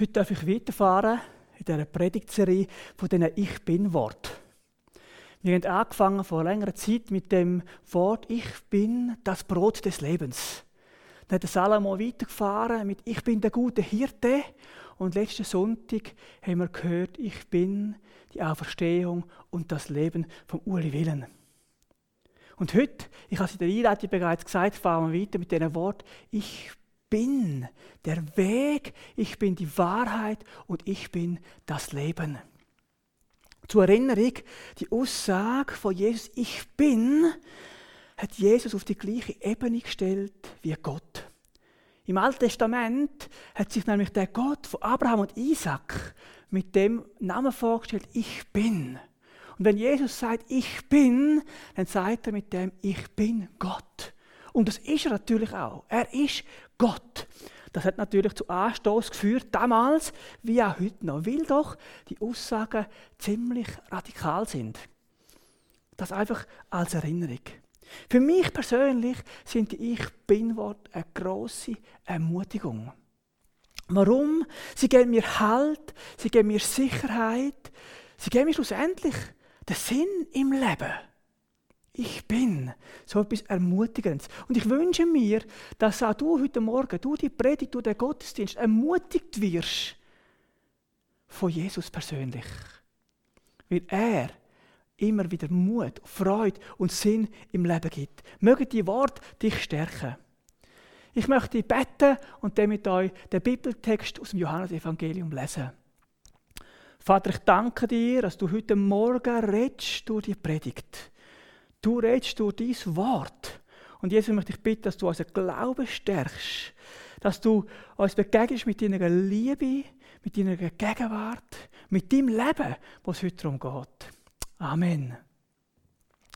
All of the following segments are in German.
Heute darf ich weiterfahren in dieser Predigtserie von diesen Ich Bin-Wort. Wir haben angefangen vor längerer Zeit mit dem Wort Ich bin das Brot des Lebens. Dann hat Salomo weitergefahren mit Ich bin der gute Hirte. Und letzten Sonntag haben wir gehört, ich bin die Auferstehung und das Leben vom Uli Willen. Und heute, ich habe es in der Einleitung bereits gesagt, fahren wir weiter mit dem Wort Ich bin der Weg, ich bin die Wahrheit und ich bin das Leben. Zur Erinnerung, die Aussage von Jesus, ich bin, hat Jesus auf die gleiche Ebene gestellt wie Gott. Im Alten Testament hat sich nämlich der Gott von Abraham und Isaac mit dem Namen vorgestellt, ich bin. Und wenn Jesus sagt, ich bin, dann sagt er mit dem, ich bin Gott. Und das ist er natürlich auch. Er ist Gott. Das hat natürlich zu Anstoß geführt, damals wie auch heute noch, weil doch die Aussagen ziemlich radikal sind. Das einfach als Erinnerung. Für mich persönlich sind die Ich Bin-Worte eine grosse Ermutigung. Warum? Sie geben mir Halt, sie geben mir Sicherheit, sie geben mir schlussendlich den Sinn im Leben. Ich bin so etwas Ermutigendes. Und ich wünsche mir, dass auch du heute Morgen, du die Predigt, du den Gottesdienst ermutigt wirst von Jesus persönlich. Weil er immer wieder Mut, Freude und Sinn im Leben gibt. Möge die Worte dich stärken. Ich möchte beten und dann mit euch den Bibeltext aus dem Johannesevangelium lesen. Vater, ich danke dir, dass du heute Morgen redest durch die Predigt. Du redest durch dein Wort. Und Jesus möchte ich bitten, dass du unseren Glauben stärkst. Dass du uns begegnest mit deiner Liebe, mit deiner Gegenwart, mit deinem Leben, was heute darum geht. Amen.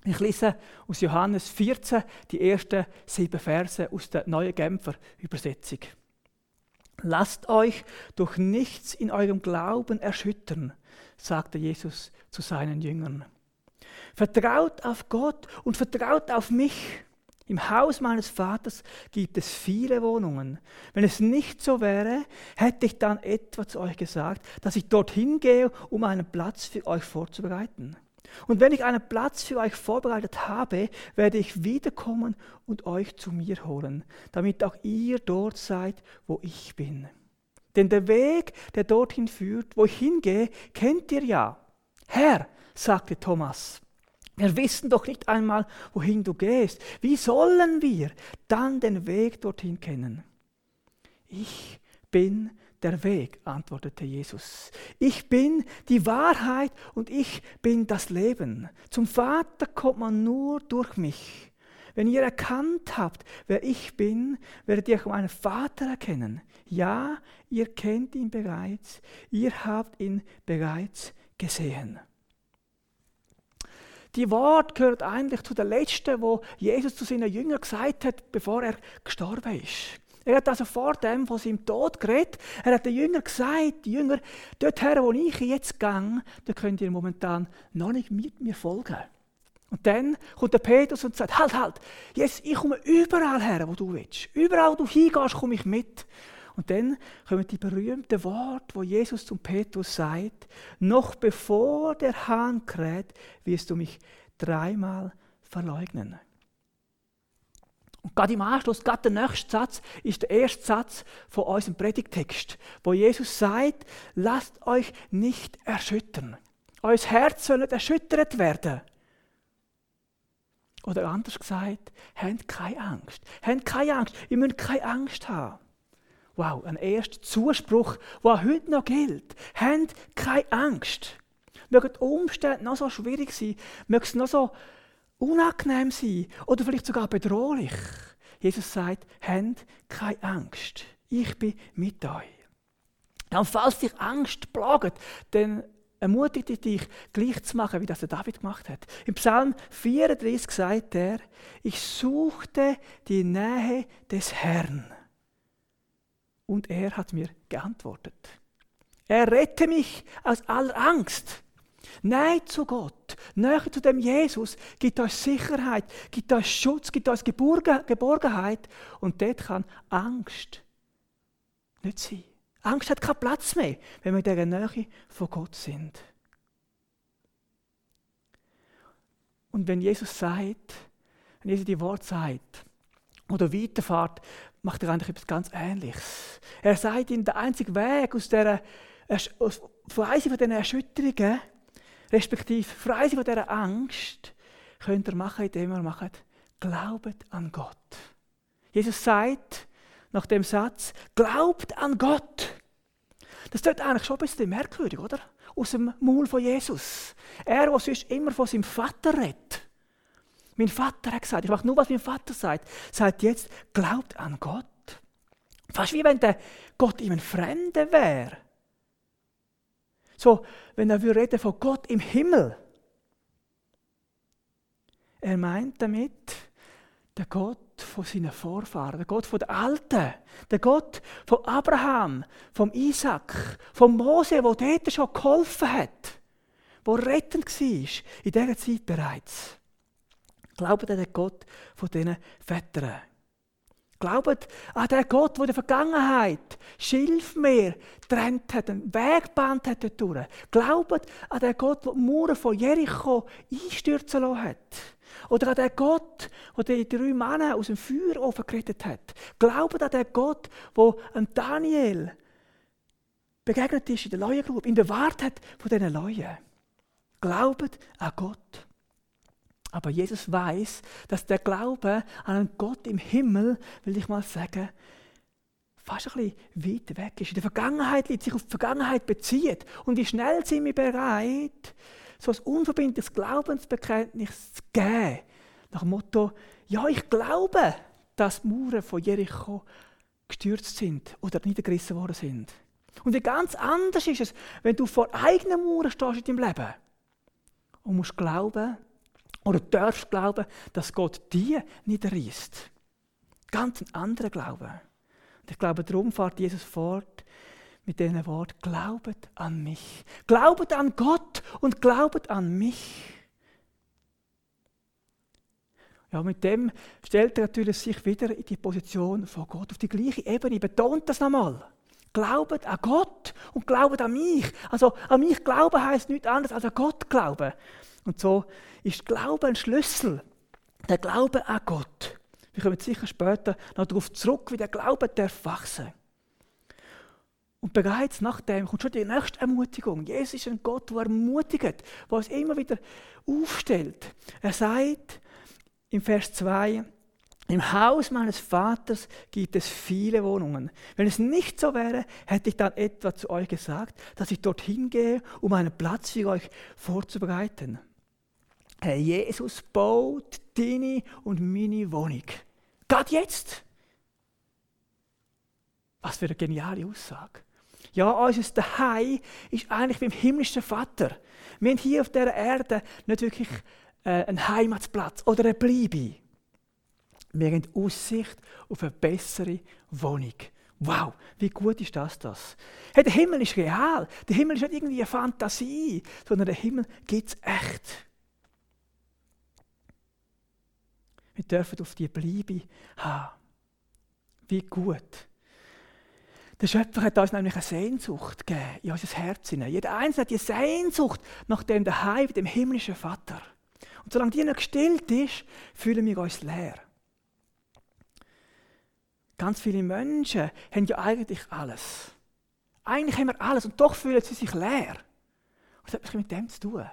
Ich lese aus Johannes 14 die ersten sieben Verse aus der Neuen Genfer Übersetzung. Lasst euch durch nichts in eurem Glauben erschüttern, sagte Jesus zu seinen Jüngern. Vertraut auf Gott und vertraut auf mich. Im Haus meines Vaters gibt es viele Wohnungen. Wenn es nicht so wäre, hätte ich dann etwa zu euch gesagt, dass ich dorthin gehe, um einen Platz für euch vorzubereiten. Und wenn ich einen Platz für euch vorbereitet habe, werde ich wiederkommen und euch zu mir holen, damit auch ihr dort seid, wo ich bin. Denn der Weg, der dorthin führt, wo ich hingehe, kennt ihr ja. Herr, sagte Thomas, wir wissen doch nicht einmal, wohin du gehst. Wie sollen wir dann den Weg dorthin kennen? Ich bin der Weg, antwortete Jesus. Ich bin die Wahrheit und ich bin das Leben. Zum Vater kommt man nur durch mich. Wenn ihr erkannt habt, wer ich bin, werdet ihr auch meinen Vater erkennen. Ja, ihr kennt ihn bereits, ihr habt ihn bereits gesehen. Die Wort gehört eigentlich zu der letzten, wo Jesus zu seinen Jüngern gesagt hat, bevor er gestorben ist. Er hat also vor dem von seinem Tod geredet. Er hat den Jüngern gesagt, die Jünger, dorthin, wo ich jetzt gehe, da könnt ihr momentan noch nicht mit mir folgen. Und dann kommt der Petrus und sagt, halt, halt, jetzt, ich komme überall her, wo du willst. Überall, wo du hingehst, komme ich mit. Und dann kommen die berühmten Worte, wo Jesus zum Petrus sagt, noch bevor der Hahn kräht, wirst du mich dreimal verleugnen. Und gerade im Anschluss, gerade der nächste Satz, ist der erste Satz von unserem Predigtext, wo Jesus sagt, lasst euch nicht erschüttern. Euer Herz soll nicht erschüttert werden. Oder anders gesagt, habt keine Angst. Habt keine Angst. Ihr müsst keine Angst haben. Wow, ein erster Zuspruch, der heute noch gilt. Habt keine Angst. Mögen die Umstände noch so schwierig sein, mögen es noch so unangenehm sein oder vielleicht sogar bedrohlich. Jesus sagt, habt keine Angst. Ich bin mit euch. Und falls dich Angst plagt, dann ermutige dich, gleich zu machen, wie das der David gemacht hat. Im Psalm 34 sagt er, ich suchte die Nähe des Herrn und er hat mir geantwortet. Er rette mich aus aller Angst. Nein zu Gott, näher zu dem Jesus, gibt euch Sicherheit, gibt euch Schutz, gibt euch Geborgenheit und dort kann Angst nicht sein. Angst hat keinen Platz mehr, wenn wir in dieser Nähe von Gott sind. Und wenn Jesus sagt, wenn Jesus die Wort sagt, oder weiterfahrt, macht er eigentlich etwas ganz Ähnliches. Er sagt ihnen, der einzige Weg aus dieser, frei von diesen Erschütterungen, respektive frei von dieser Angst, könnt ihr machen, indem ihr macht, glaubet an Gott. Jesus sagt nach dem Satz, glaubt an Gott. Das tut eigentlich schon ein bisschen merkwürdig, oder? Aus dem Maul von Jesus. Er, der sonst immer von seinem Vater redet. Mein Vater hat gesagt, ich mache nur, was mein Vater sagt. Sagt jetzt, glaubt an Gott. Fast wie wenn der Gott ihm ein Fremder wäre. So, wenn er reden von Gott im Himmel. Er meint damit der Gott von seinen Vorfahren, der Gott von den Alten, der Gott von Abraham, vom Isaac, vom Mose, wo dort schon geholfen hat, wo rettend war, in dieser Zeit bereits. Glaubt an den Gott von diesen Vätern. Glaubt an den Gott, der in der Vergangenheit Schilfmeer getrennt hat, einen Weg gebannt hat dort Glaubt an den Gott, der die Mauern von Jericho einstürzen lassen hat. Oder an den Gott, der die drei Männer aus dem Feuerofen gerettet hat. Glaubt an den Gott, der Daniel begegnet ist in der Leuengrube, ihn bewahrt hat von diesen Leuen. Glaubt an Gott. Aber Jesus weiß, dass der Glaube an einen Gott im Himmel, will ich mal sagen, fast ein bisschen weit weg ist. In der Vergangenheit liegt, sich auf die Vergangenheit bezieht. Und wie schnell sind wir bereit, so ein unverbindliches Glaubensbekenntnis zu geben. Nach dem Motto, ja, ich glaube, dass die Mauern von Jericho gestürzt sind oder niedergerissen worden sind. Und wie ganz anders ist es, wenn du vor eigenen Mauern stehst in deinem Leben und musst glauben, oder darfst glauben, dass Gott die niederreißt. Ganz ein anderer Glaube. Und ich glaube, darum fährt Jesus fort mit diesem Wort, glaubet an mich. Glaubet an Gott und glaubet an mich. Ja, mit dem stellt er natürlich sich wieder in die Position von Gott, auf die gleiche Ebene. Betont das nochmal. Glaubet an Gott und glaubet an mich. Also an mich glauben heißt nichts anderes als an Gott glauben. Und so ist Glaube ein Schlüssel. Der Glaube an Gott. Wir kommen sicher später noch darauf zurück, wie der Glaube darf wachsen. Und bereits nach dem kommt schon die nächste Ermutigung. Jesus ist ein Gott, der ermutigt, der uns immer wieder aufstellt. Er sagt im Vers 2, im Haus meines Vaters gibt es viele Wohnungen. Wenn es nicht so wäre, hätte ich dann etwa zu euch gesagt, dass ich dorthin gehe, um einen Platz für euch vorzubereiten. Herr Jesus baut deine und meine Wohnung. Gerade jetzt. Was für eine geniale Aussage. Ja, unser Daheim ist eigentlich beim himmlischen Vater. Wir haben hier auf dieser Erde nicht wirklich äh, einen Heimatsplatz oder eine Bleibe. Wir haben Aussicht auf eine bessere Wohnung. Wow, wie gut ist das? das? Hey, der Himmel ist real. Der Himmel ist nicht irgendwie eine Fantasie, sondern der Himmel gibt es echt. Wir dürfen auf die Bleibe haben. Wie gut. Der Schöpfer hat uns nämlich eine Sehnsucht gegeben in unser Herz. Jeder Einzelne hat die Sehnsucht nach dem Daheim, dem himmlischen Vater. Und solange die nicht gestillt ist, fühlen wir uns leer. Ganz viele Menschen haben ja eigentlich alles. Eigentlich haben wir alles und doch fühlen sie sich leer. Das hat etwas mit dem zu tun.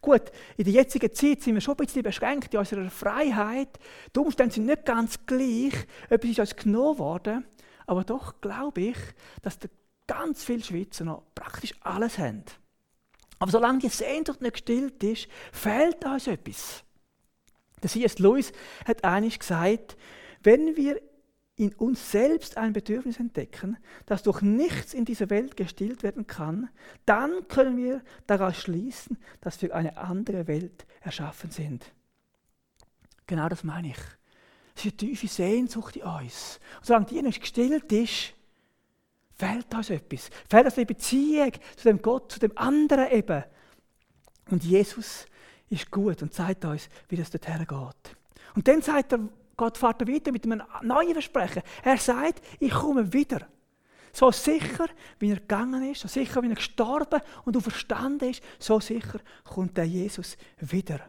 Gut, in der jetzigen Zeit sind wir schon ein bisschen beschränkt in unserer Freiheit. Die Umstände sind nicht ganz gleich. Etwas ist uns genommen worden. Aber doch glaube ich, dass ganz viele Schweizer noch praktisch alles haben. Aber solange die Sehnsucht nicht gestillt ist, fehlt uns etwas. Der C.S. Lewis hat eigentlich gesagt, wenn wir in uns selbst ein Bedürfnis entdecken, das durch nichts in dieser Welt gestillt werden kann, dann können wir daraus schließen, dass wir eine andere Welt erschaffen sind. Genau das meine ich. Es ist eine tiefe Sehnsucht in uns. Und solange die nicht gestillt ist, fehlt uns etwas. Fehlt uns eine Beziehung zu dem Gott, zu dem anderen eben. Und Jesus ist gut und zeigt uns, wie das dorthin geht. Und dann sagt er, Gott fährt weiter mit einem neuen Versprechen. Er sagt, ich komme wieder. So sicher, wie er gegangen ist, so sicher, wie er gestorben und verstanden ist, so sicher kommt der Jesus wieder.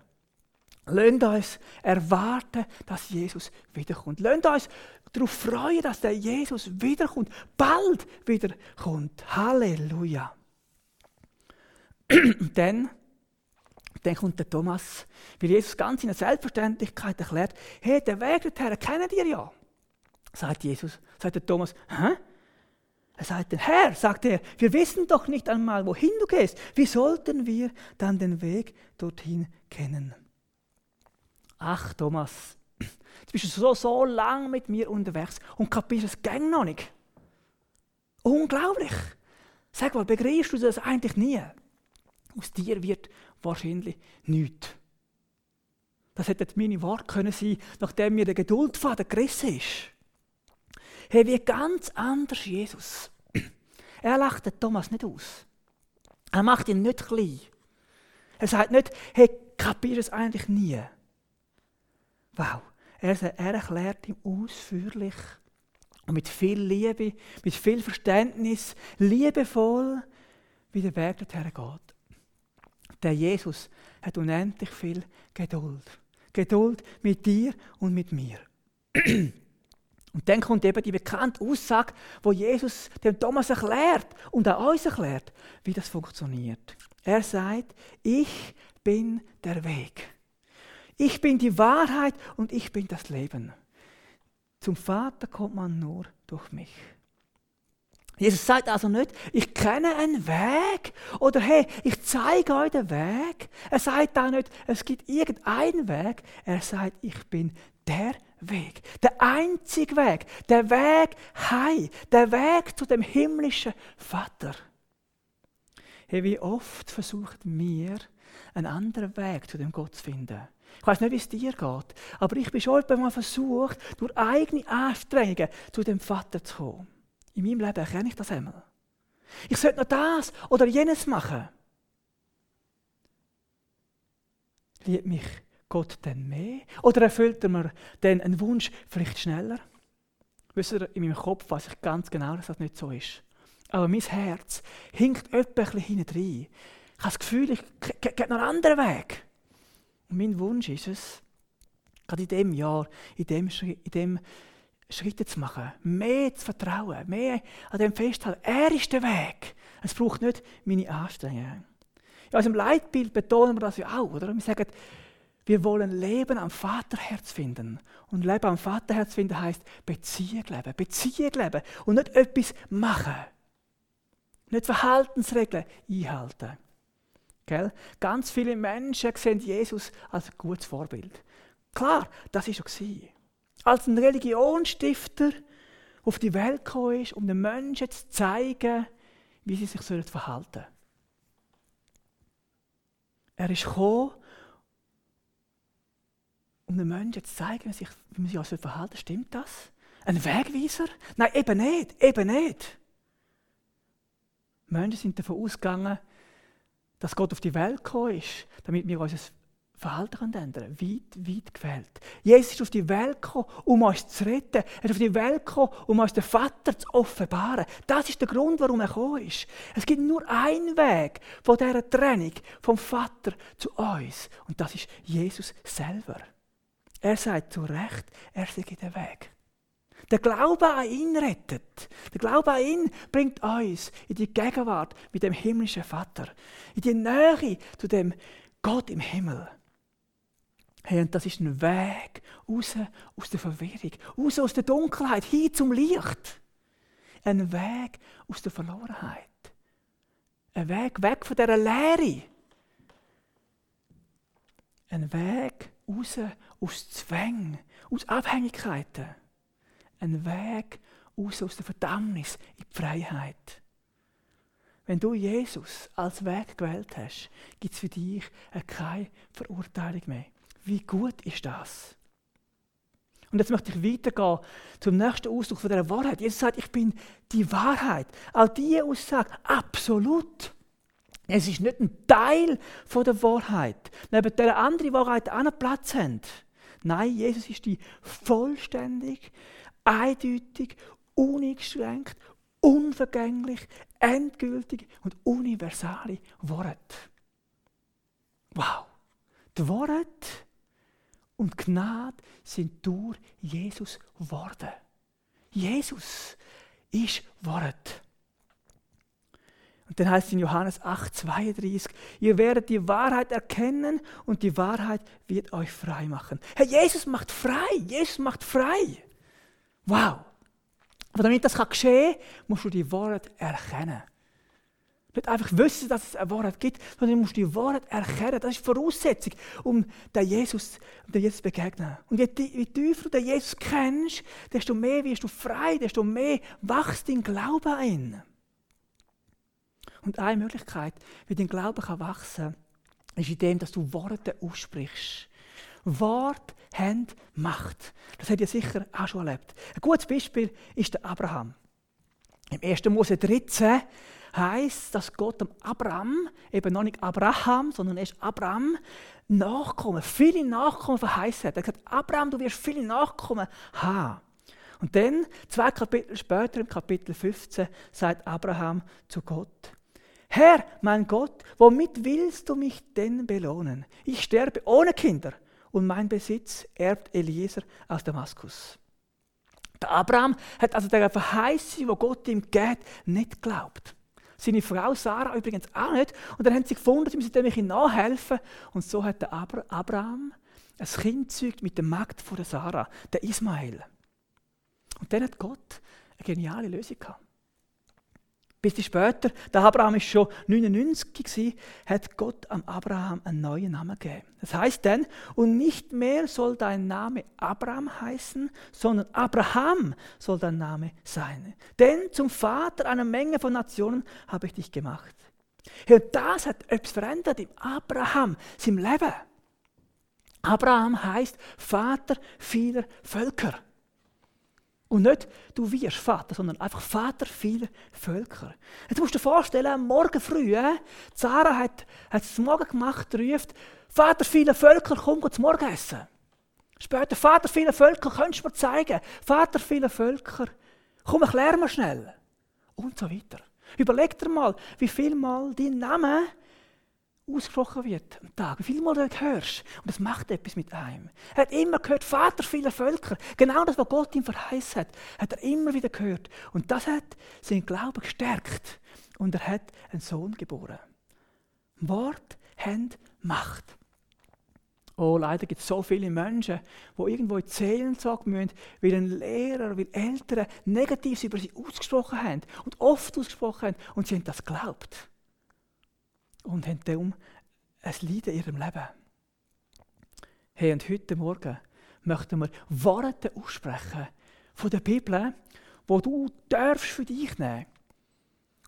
Lasst uns erwarten, dass Jesus wiederkommt. Lasst uns darauf freuen, dass der Jesus wiederkommt, bald wiederkommt. Halleluja. Und dann, dann kommt der Thomas, weil Jesus ganz in der Selbstverständlichkeit erklärt, hey, der Weg dorthin kennen ihr ja. Sagt Jesus, sagt der Thomas, hä? Er sagt, Herr, sagt er, wir wissen doch nicht einmal, wohin du gehst. Wie sollten wir dann den Weg dorthin kennen? Ach, Thomas, jetzt bist du so, so lang mit mir unterwegs und kapierst es gang noch nicht. Unglaublich. Sag mal, begreifst du das eigentlich nie? Aus dir wird wahrscheinlich nichts. Das hätten meine Worte können nachdem mir der Geduldfaden gerissen ist. Hey, wie ganz anders Jesus. Er lacht den Thomas nicht aus. Er macht ihn nicht klein. Er sagt nicht, hey, kapierst es eigentlich nie. Wow. Er, er erklärt ihm ausführlich und mit viel Liebe, mit viel Verständnis, liebevoll, wie der Weg dorthin geht. Der Jesus hat unendlich viel Geduld. Geduld mit dir und mit mir. Und dann kommt eben die bekannte Aussage, wo Jesus dem Thomas erklärt und auch uns erklärt, wie das funktioniert. Er sagt, ich bin der Weg. Ich bin die Wahrheit und ich bin das Leben. Zum Vater kommt man nur durch mich. Jesus sagt also nicht, ich kenne einen Weg oder hey, ich zeige euch den Weg. Er sagt auch nicht, es gibt irgendeinen Weg. Er sagt, ich bin der Weg. Der einzige Weg. Der Weg heim. Der Weg zu dem himmlischen Vater. Hey, wie oft versucht mir einen anderen Weg zu dem Gott zu finden. Ich weiß nicht, wie es dir geht, aber ich bin schon einmal versucht, durch eigene Anstrengungen zu dem Vater zu kommen. In meinem Leben erkenne ich das einmal. Ich sollte noch das oder jenes machen. Liebt mich Gott denn mehr? Oder erfüllt er mir dann einen Wunsch vielleicht schneller? Wisst ihr, in meinem Kopf weiß ich ganz genau, dass das nicht so ist. Aber mein Herz hinkt etwa ein bisschen hinten rein. Ich habe das Gefühl, ich gehe noch einen anderen Weg. Und mein Wunsch ist es, gerade in dem Jahr, in dem, in dem Schritte zu machen, mehr zu vertrauen, mehr an dem festhalten. Er ist der Weg. Es braucht nicht meine Anstrengungen. Ja, also im Leitbild betonen wir das ja auch, oder? Wir sagen, wir wollen Leben am Vaterherz finden. Und Leben am Vaterherz finden heißt Beziehung leben, Beziehung leben und nicht etwas machen. Nicht Verhaltensregeln einhalten. Gell? Ganz viele Menschen sehen Jesus als gutes Vorbild. Klar, das war schon. Als ein Religionsstifter auf die Welt gekommen ist, um den Menschen zu zeigen, wie sie sich verhalten sollen. Er ist gekommen, um den Menschen zu zeigen, wie, man sich verhalten soll. Stimmt das? Ein Wegweiser? Nein, eben nicht, eben nicht. Menschen sind davon ausgegangen, dass Gott auf die Welt gekommen ist, damit wir unser Verhalten ändern können. Weit, weit gefällt. Jesus ist auf die Welt gekommen, um uns zu retten. Er ist auf die Welt gekommen, um uns den Vater zu offenbaren. Das ist der Grund, warum er gekommen ist. Es gibt nur einen Weg von dieser Trennung vom Vater zu uns. Und das ist Jesus selber. Er sagt zu Recht, er sei der Weg. Der Glaube an ihn rettet. Der Glaube an ihn bringt uns in die Gegenwart mit dem himmlischen Vater. In die Nähe zu dem Gott im Himmel. Hey, und das ist ein Weg raus aus der Verwirrung, raus aus der Dunkelheit, hin zum Licht. Ein Weg aus der Verlorenheit. Ein Weg weg von dieser Leere. Ein Weg raus aus Zwängen, aus Abhängigkeiten. Ein Weg raus aus der Verdammnis in die Freiheit. Wenn du Jesus als Weg gewählt hast, gibt es für dich keine Verurteilung mehr. Wie gut ist das? Und jetzt möchte ich weitergehen zum nächsten Ausdruck von dieser Wahrheit. Jesus sagt, ich bin die Wahrheit. Auch diese Aussage, absolut. Es ist nicht ein Teil von der Wahrheit, neben der andere Wahrheit auch noch Platz haben. Nein, Jesus ist die vollständig, eindeutig, uneingeschränkt, unvergänglich, endgültig und universale Wort. Wow! Die Wort und Gnade sind durch Jesus geworden. Jesus ist Wort. Und dann heißt es in Johannes 8, 32, ihr werdet die Wahrheit erkennen und die Wahrheit wird euch frei machen. Herr, Jesus macht frei, Jesus macht frei. Wow. Aber damit das geschehen kann, musst du die Wahrheit erkennen. Nicht einfach wissen, dass es eine Wahrheit gibt, sondern du musst die Wahrheit erkennen. Das ist die Voraussetzung, um den Jesus, um den Jesus zu begegnen. Und je, je tiefer du den Jesus kennst, desto mehr wirst du frei, desto mehr wächst dein Glaube ein. Und eine Möglichkeit, wie dein Glaube kann wachsen kann, ist in dem, dass du Worte aussprichst. Wort haben Macht. Das habt ihr sicher auch schon erlebt. Ein gutes Beispiel ist der Abraham. Im 1. Mose 13 heißt, dass Gott dem Abraham, eben noch nicht Abraham, sondern erst Abraham, Nachkommen, viele Nachkommen verheißen hat. Er hat gesagt, Abraham, du wirst viele Nachkommen haben. Und dann, zwei Kapitel später, im Kapitel 15, sagt Abraham zu Gott, Herr, mein Gott, womit willst du mich denn belohnen? Ich sterbe ohne Kinder und mein Besitz erbt Eliezer aus Damaskus. Der Abraham hat also der Verheißung, wo Gott ihm geht, nicht geglaubt. Seine Frau Sarah übrigens auch nicht. Und dann haben sie gefunden, sie müssen dem nachhelfen. Und so hat der Abraham ein Kind gezeugt mit der Magd von der Sarah, der Ismael. Und dann hat Gott eine geniale Lösung gehabt. Bisschen später, der Abraham ist schon 99 gewesen, hat Gott am Abraham einen neuen Namen gegeben. Das heißt dann, und nicht mehr soll dein Name Abraham heißen, sondern Abraham soll dein Name sein. Denn zum Vater einer Menge von Nationen habe ich dich gemacht. Und das hat etwas verändert im Abraham, seinem Leben. Abraham heißt Vater vieler Völker. Und nicht, du wirst Vater, sondern einfach Vater vieler Völker. Jetzt musst du dir vorstellen, morgen früh, äh, Sarah hat, hat es Morgen gemacht, ruft, Vater vieler Völker, komm zum Morgenessen. Später, Vater vieler Völker, könntest du mir zeigen? Vater vieler Völker, komm, erklär mir schnell. Und so weiter. Überleg dir mal, wie viel Mal dein Name ausgesprochen wird am Tag, wie viel Mal du hörst. Und das macht etwas mit einem. Er hat immer gehört, Vater vieler Völker. Genau das, was Gott ihm verheißen hat, hat er immer wieder gehört. Und das hat seinen Glauben gestärkt. Und er hat einen Sohn geboren. Wort haben Macht. Oh, leider gibt es so viele Menschen, die irgendwo in die Seelensorge müssen, weil ein Lehrer, weil Eltern Negatives über sie ausgesprochen haben und oft ausgesprochen haben und sie haben das geglaubt und haben darum ein Leiden in ihrem Leben. Hey, und heute Morgen möchten wir Worte aussprechen von der Bibel, wo du darfst für dich nehmen.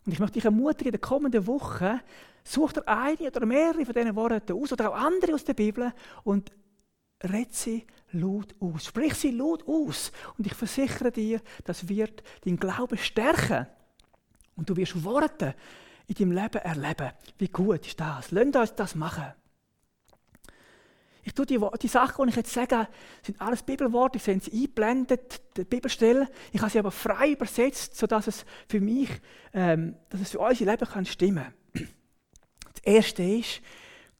Und ich möchte dich ermutigen, in den kommenden Wochen such dir eine oder mehrere von diesen Worten aus oder auch andere aus der Bibel und red sie laut aus. Sprich sie laut aus. Und ich versichere dir, das wird deinen Glauben stärken. Und du wirst Worte in deinem Leben erleben. Wie gut ist das? Lasst uns das machen. Ich tue die, die Sachen, die ich jetzt sage, sind alles Bibelworte, ich sehe sie eingeblendet, die Bibelstellen. Ich habe sie aber frei übersetzt, sodass es für mich, ähm, dass es für unser Leben kann stimmen kann. Das Erste ist,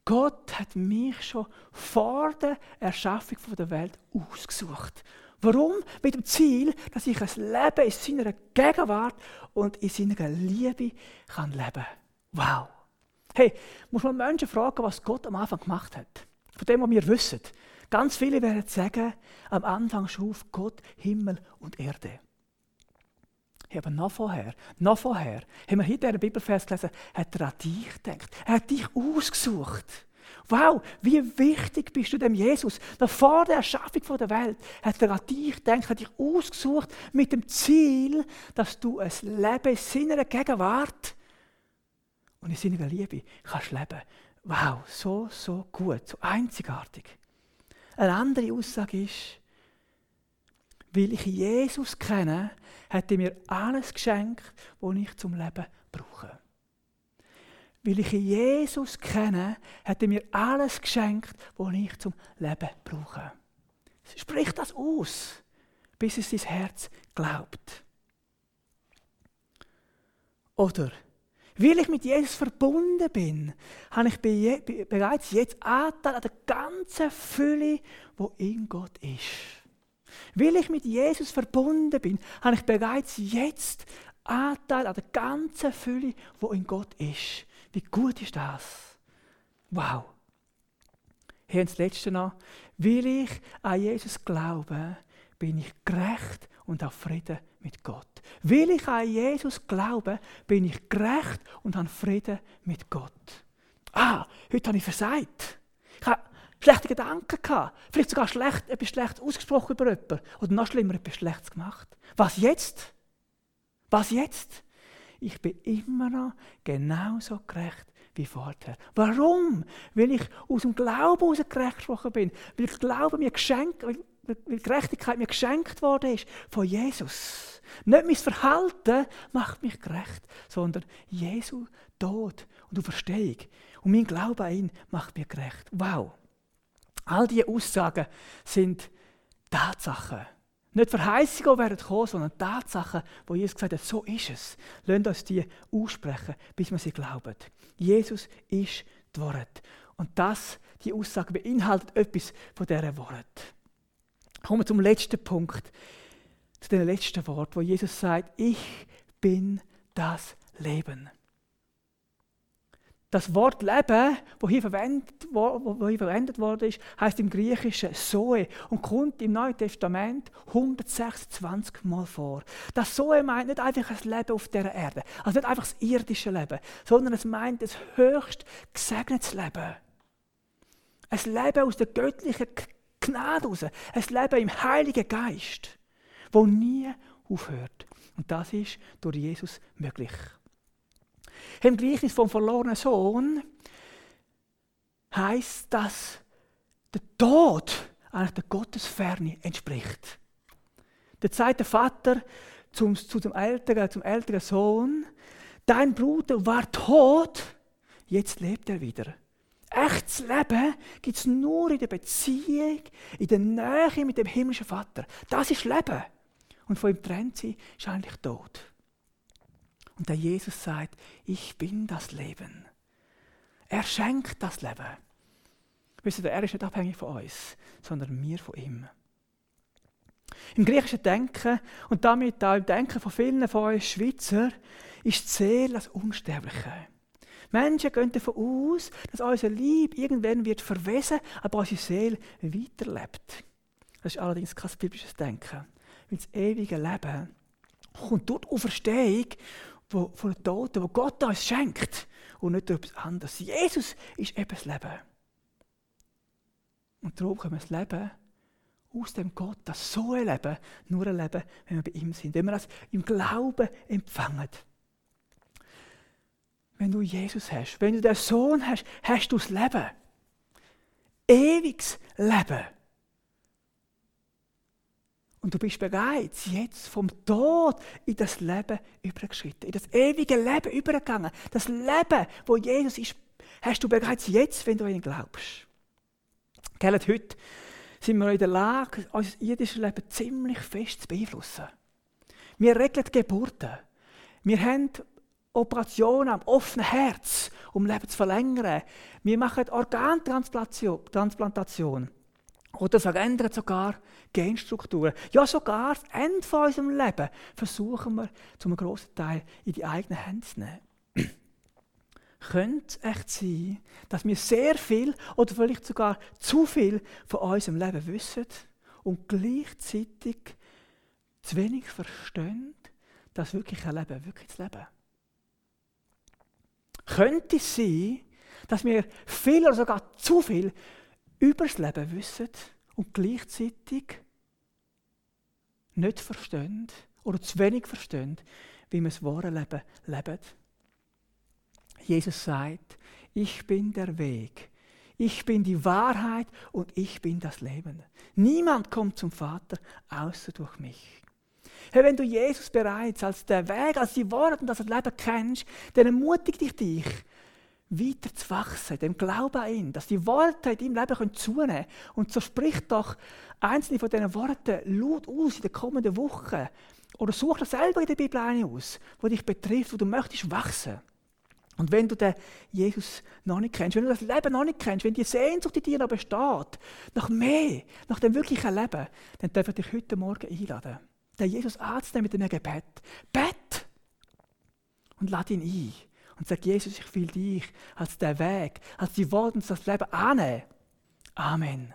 Gott hat mich schon vor der Erschaffung der Welt ausgesucht. Warum? Mit dem Ziel, dass ich ein Leben in seiner Gegenwart und in seiner Liebe kann leben Wow. Hey, muss man Menschen fragen, was Gott am Anfang gemacht hat? Von dem, was wir wissen. Ganz viele werden sagen, am Anfang schuf Gott Himmel und Erde. Hey, aber noch vorher, noch vorher, haben wir hier in diesem Bibelvers gelesen, hat er an dich gedacht. Er hat dich ausgesucht. Wow, wie wichtig bist du dem Jesus? Noch vor der Erschaffung der Welt hat er an dich gedacht, hat dich ausgesucht mit dem Ziel, dass du ein Leben in seiner Gegenwart und in seiner Liebe kannst leben. Wow, so, so gut, so einzigartig. Eine andere Aussage ist, weil ich Jesus kenne, hat er mir alles geschenkt, was ich zum Leben brauche. Weil ich Jesus kenne, hat er mir alles geschenkt, was ich zum Leben brauche. Sprich das aus, bis es dein Herz glaubt. Oder weil ich mit Jesus verbunden bin, habe ich bereits jetzt Anteil an der ganzen Fülle, wo in Gott ist. Weil ich mit Jesus verbunden bin, habe ich bereits jetzt Anteil an der ganzen Fülle, wo in Gott ist. Wie gut ist das? Wow. Hier das Letzte noch. Weil ich an Jesus glaube, bin ich gerecht und auf Frieden mit Gott. Weil ich an Jesus glaube, bin ich gerecht und habe Frieden mit Gott. Ah, heute habe ich versagt. Ich habe schlechte Gedanken gehabt. Vielleicht sogar schlecht, etwas schlecht ausgesprochen über jemanden. Oder noch schlimmer, etwas Schlechtes gemacht. Was jetzt? Was jetzt? Ich bin immer noch genauso gerecht wie vorher. Warum? Weil ich aus dem Glauben heraus gerecht gesprochen bin. Weil ich Glaube mir geschenkt, weil Gerechtigkeit mir geschenkt worden ist von Jesus. Nicht mein Verhalten macht mich gerecht, sondern Jesu Tod und Auferstehung. Und mein Glaube an ihn macht mich gerecht. Wow. All diese Aussagen sind Tatsachen. Nicht Verheißungen, werden kommen, sondern Tatsachen, wo Jesus gesagt hat, so ist es. Lasst uns die aussprechen, bis wir sie glauben. Jesus ist die Wort. Und das, die Aussage beinhaltet etwas von dieser Wort. Kommen wir zum letzten Punkt, zu dem letzten Wort, wo Jesus sagt, ich bin das Leben. Das Wort Leben, wo hier verwendet, wo, wo hier verwendet worden ist, heißt im Griechischen Zoe und kommt im Neuen Testament 126 Mal vor. Das Zoe meint nicht einfach das Leben auf der Erde, also nicht einfach das irdische Leben, sondern es meint das höchst gesegnetes Leben. Ein Leben aus der göttlichen Gnade raus. Ein Leben im Heiligen Geist, wo nie aufhört. Und das ist durch Jesus möglich. Im Gleichnis vom verlorenen Sohn heißt, dass der Tod eigentlich der Gottesferne entspricht. Der der Vater zum, zu dem älteren, zum älteren Sohn, dein Bruder war tot, jetzt lebt er wieder. Echtes Leben gibt es nur in der Beziehung, in der Nähe mit dem himmlischen Vater. Das ist Leben. Und von ihm trennt sie ist eigentlich tot. Und der Jesus sagt, ich bin das Leben. Er schenkt das Leben. Wisst ihr, er ist nicht abhängig von uns, sondern wir von ihm. Im griechischen Denken und damit auch im Denken von vielen von uns Schweizer ist die Seele das Unsterbliche. Menschen gehen davon aus, dass unser Lieb irgendwann wird verwesen, aber unsere Seele weiterlebt. Das ist allerdings kein biblisches Denken. Weil das ewige Leben kommt durch die Auferstehung von den Toten, wo Gott uns schenkt und nicht etwas anderes. Jesus ist eben das Leben. Und darum können wir das Leben aus dem Gott, das so ein nur ein Leben, wenn wir bei ihm sind, wenn wir das im Glauben empfangen. Wenn du Jesus hast, wenn du den Sohn hast, hast du das Leben. Ewiges Leben. Und du bist bereits jetzt vom Tod in das Leben übergeschritten, in das ewige Leben übergegangen. Das Leben, wo Jesus ist, hast du bereits jetzt, wenn du an ihn glaubst. Gell, heute sind wir in der Lage, unser irdisches Leben ziemlich fest zu beeinflussen. Wir regeln Geburten. Wir haben Operationen am offenen Herz, um Leben zu verlängern. Wir machen Organtransplantation. Oder verändern sogar Genstrukturen. Ja, sogar das Ende von unserem Leben versuchen wir zum grossen Teil in die eigenen Hände zu nehmen. Könnte echt sein, dass wir sehr viel oder vielleicht sogar zu viel von unserem Leben wissen und gleichzeitig zu wenig verstehen, dass wirklich ein Leben wirklich zu leben? Könnte es sein, dass wir viel oder sogar zu viel über das Leben wissen und gleichzeitig nicht verstehen oder zu wenig verstehen, wie wir das wahre Leben leben. Jesus sagt, ich bin der Weg, ich bin die Wahrheit und ich bin das Leben. Niemand kommt zum Vater außer durch mich. Hey, wenn du Jesus bereits als der Weg, als die Wahrheit und als das Leben kennst, dann ermutigt dich dich, weiter zu wachsen, dem Glauben an ihn, dass die Worte in deinem Leben zunehmen können. Und so spricht doch einzelne von diesen Worten laut aus in den kommenden Wochen Oder such das selber in der Bibel eine aus, wo dich betrifft, wo du möchtest wachsen. Und wenn du den Jesus noch nicht kennst, wenn du das Leben noch nicht kennst, wenn die Sehnsucht in dir noch besteht, nach mehr, nach dem wirklichen Leben, dann darf ich dich heute Morgen einladen, den Jesus anzunehmen mit einem Gebet. Bett! Und lad ihn ein. Und sag, Jesus, ich will dich als der Weg, als die Worte, das Leben annehmen. Amen.